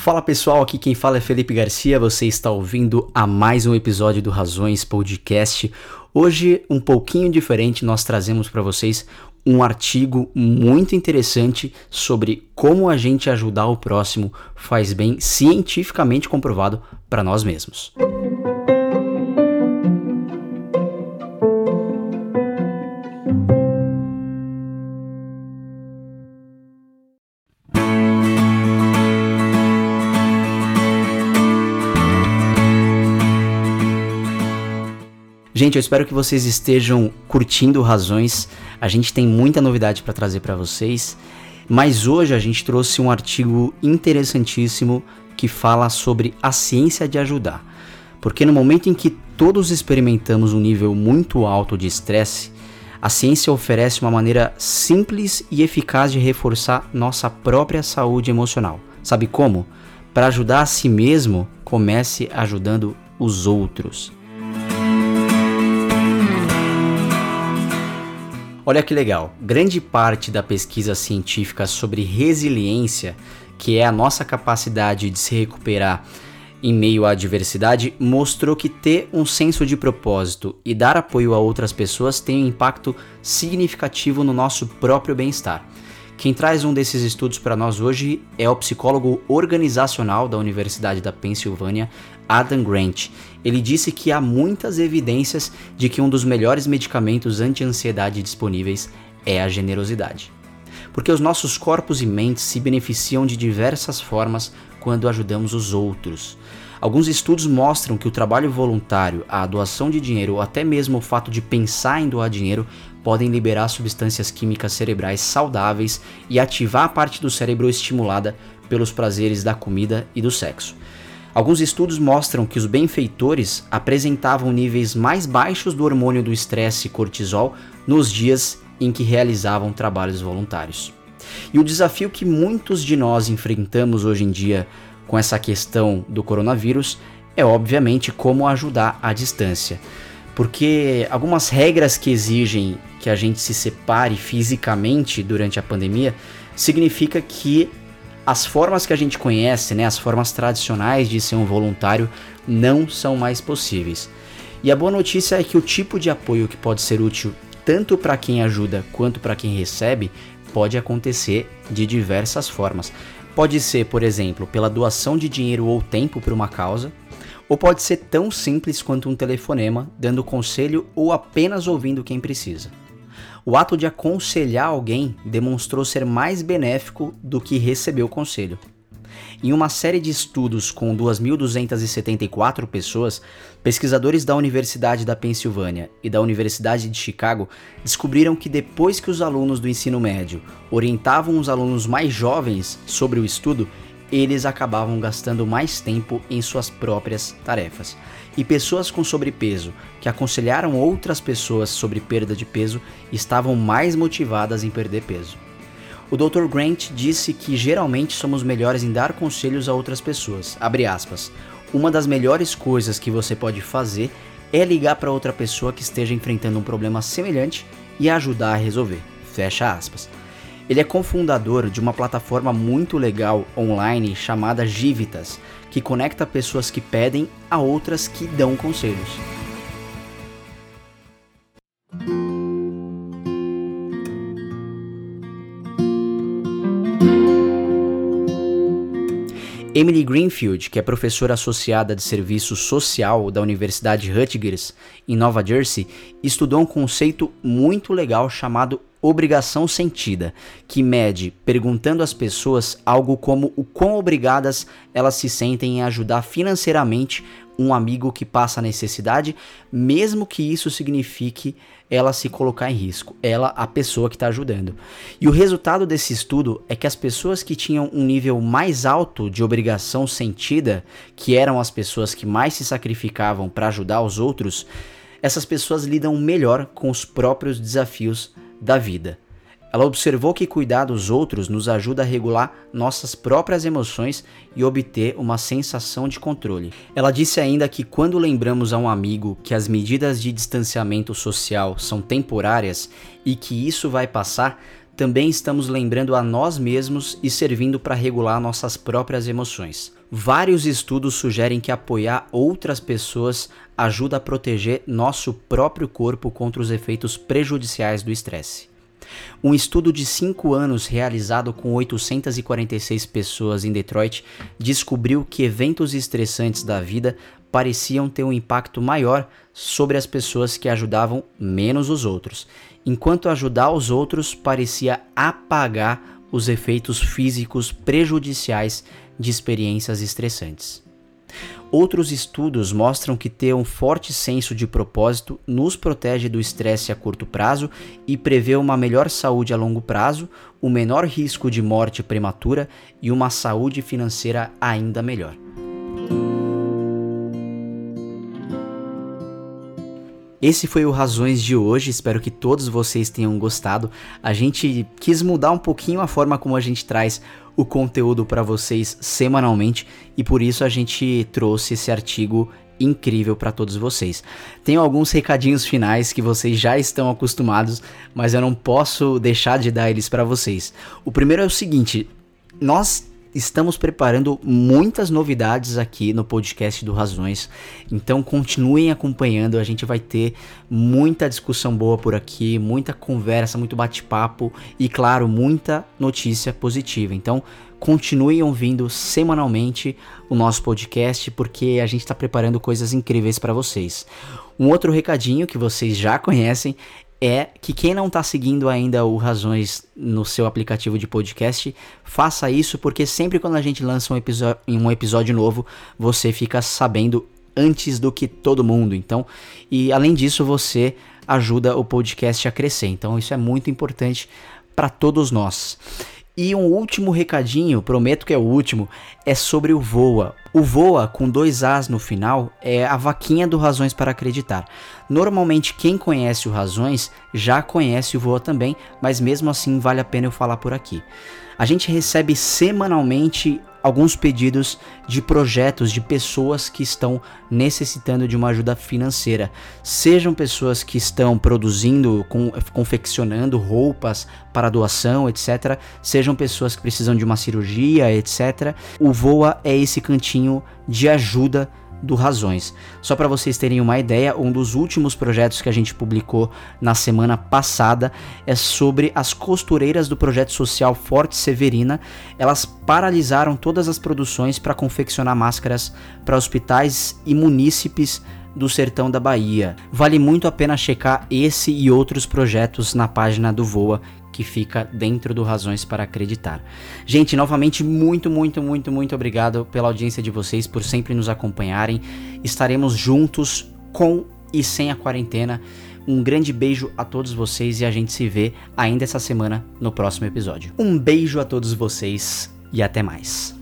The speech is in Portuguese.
Fala pessoal, aqui quem fala é Felipe Garcia, você está ouvindo a mais um episódio do Razões Podcast. Hoje, um pouquinho diferente, nós trazemos para vocês um artigo muito interessante sobre como a gente ajudar o próximo faz bem cientificamente comprovado para nós mesmos. Gente, eu espero que vocês estejam curtindo Razões. A gente tem muita novidade para trazer para vocês, mas hoje a gente trouxe um artigo interessantíssimo que fala sobre a ciência de ajudar. Porque no momento em que todos experimentamos um nível muito alto de estresse, a ciência oferece uma maneira simples e eficaz de reforçar nossa própria saúde emocional. Sabe como? Para ajudar a si mesmo, comece ajudando os outros. Olha que legal, grande parte da pesquisa científica sobre resiliência, que é a nossa capacidade de se recuperar em meio à adversidade, mostrou que ter um senso de propósito e dar apoio a outras pessoas tem um impacto significativo no nosso próprio bem-estar. Quem traz um desses estudos para nós hoje é o psicólogo organizacional da Universidade da Pensilvânia, Adam Grant. Ele disse que há muitas evidências de que um dos melhores medicamentos anti-ansiedade disponíveis é a generosidade. Porque os nossos corpos e mentes se beneficiam de diversas formas quando ajudamos os outros. Alguns estudos mostram que o trabalho voluntário, a doação de dinheiro ou até mesmo o fato de pensar em doar dinheiro podem liberar substâncias químicas cerebrais saudáveis e ativar a parte do cérebro estimulada pelos prazeres da comida e do sexo. Alguns estudos mostram que os benfeitores apresentavam níveis mais baixos do hormônio do estresse cortisol nos dias em que realizavam trabalhos voluntários. E o desafio que muitos de nós enfrentamos hoje em dia com essa questão do coronavírus é obviamente como ajudar à distância. Porque algumas regras que exigem que a gente se separe fisicamente durante a pandemia significa que as formas que a gente conhece, né, as formas tradicionais de ser um voluntário não são mais possíveis. E a boa notícia é que o tipo de apoio que pode ser útil tanto para quem ajuda quanto para quem recebe pode acontecer de diversas formas. Pode ser, por exemplo, pela doação de dinheiro ou tempo para uma causa, ou pode ser tão simples quanto um telefonema, dando conselho ou apenas ouvindo quem precisa. O ato de aconselhar alguém demonstrou ser mais benéfico do que receber o conselho. Em uma série de estudos com 2.274 pessoas, pesquisadores da Universidade da Pensilvânia e da Universidade de Chicago descobriram que depois que os alunos do ensino médio orientavam os alunos mais jovens sobre o estudo, eles acabavam gastando mais tempo em suas próprias tarefas. E pessoas com sobrepeso que aconselharam outras pessoas sobre perda de peso estavam mais motivadas em perder peso. O Dr. Grant disse que geralmente somos melhores em dar conselhos a outras pessoas. Uma das melhores coisas que você pode fazer é ligar para outra pessoa que esteja enfrentando um problema semelhante e ajudar a resolver. Fecha aspas. Ele é cofundador de uma plataforma muito legal online chamada Givitas, que conecta pessoas que pedem a outras que dão conselhos. Emily Greenfield, que é professora associada de serviço social da Universidade Rutgers, em Nova Jersey, estudou um conceito muito legal chamado obrigação sentida, que mede, perguntando às pessoas algo como o quão obrigadas elas se sentem em ajudar financeiramente um amigo que passa necessidade, mesmo que isso signifique ela se colocar em risco, ela, a pessoa que está ajudando. E o resultado desse estudo é que as pessoas que tinham um nível mais alto de obrigação sentida, que eram as pessoas que mais se sacrificavam para ajudar os outros, essas pessoas lidam melhor com os próprios desafios da vida. Ela observou que cuidar dos outros nos ajuda a regular nossas próprias emoções e obter uma sensação de controle. Ela disse ainda que quando lembramos a um amigo que as medidas de distanciamento social são temporárias e que isso vai passar, também estamos lembrando a nós mesmos e servindo para regular nossas próprias emoções. Vários estudos sugerem que apoiar outras pessoas ajuda a proteger nosso próprio corpo contra os efeitos prejudiciais do estresse. Um estudo de 5 anos realizado com 846 pessoas em Detroit descobriu que eventos estressantes da vida pareciam ter um impacto maior sobre as pessoas que ajudavam menos os outros, enquanto ajudar os outros parecia apagar os efeitos físicos prejudiciais de experiências estressantes. Outros estudos mostram que ter um forte senso de propósito nos protege do estresse a curto prazo e prevê uma melhor saúde a longo prazo, o um menor risco de morte prematura e uma saúde financeira ainda melhor. Esse foi o Razões de hoje, espero que todos vocês tenham gostado. A gente quis mudar um pouquinho a forma como a gente traz o conteúdo para vocês semanalmente e por isso a gente trouxe esse artigo incrível para todos vocês. Tenho alguns recadinhos finais que vocês já estão acostumados, mas eu não posso deixar de dar eles para vocês. O primeiro é o seguinte: nós estamos preparando muitas novidades aqui no podcast do Razões. Então continuem acompanhando, a gente vai ter muita discussão boa por aqui, muita conversa, muito bate-papo e claro, muita notícia positiva. Então continuem ouvindo semanalmente o nosso podcast porque a gente está preparando coisas incríveis para vocês. Um outro recadinho que vocês já conhecem é que quem não está seguindo ainda o Razões no seu aplicativo de podcast, faça isso porque sempre quando a gente lança um, um episódio novo, você fica sabendo antes do que todo mundo. Então, e além disso, você ajuda o podcast a crescer. Então, isso é muito importante para todos nós. E um último recadinho, prometo que é o último, é sobre o Voa. O Voa, com dois As no final, é a vaquinha do Razões para Acreditar. Normalmente quem conhece o Razões já conhece o Voa também, mas mesmo assim vale a pena eu falar por aqui. A gente recebe semanalmente alguns pedidos de projetos de pessoas que estão necessitando de uma ajuda financeira. Sejam pessoas que estão produzindo, com, confeccionando roupas para doação, etc. Sejam pessoas que precisam de uma cirurgia, etc. O Voa é esse cantinho de ajuda do Razões. Só para vocês terem uma ideia, um dos últimos projetos que a gente publicou na semana passada é sobre as costureiras do projeto social Forte Severina. Elas paralisaram todas as produções para confeccionar máscaras para hospitais e munícipes do sertão da Bahia. Vale muito a pena checar esse e outros projetos na página do Voa que fica dentro do Razões para Acreditar. Gente, novamente, muito, muito, muito, muito obrigado pela audiência de vocês, por sempre nos acompanharem. Estaremos juntos com e sem a quarentena. Um grande beijo a todos vocês e a gente se vê ainda essa semana no próximo episódio. Um beijo a todos vocês e até mais.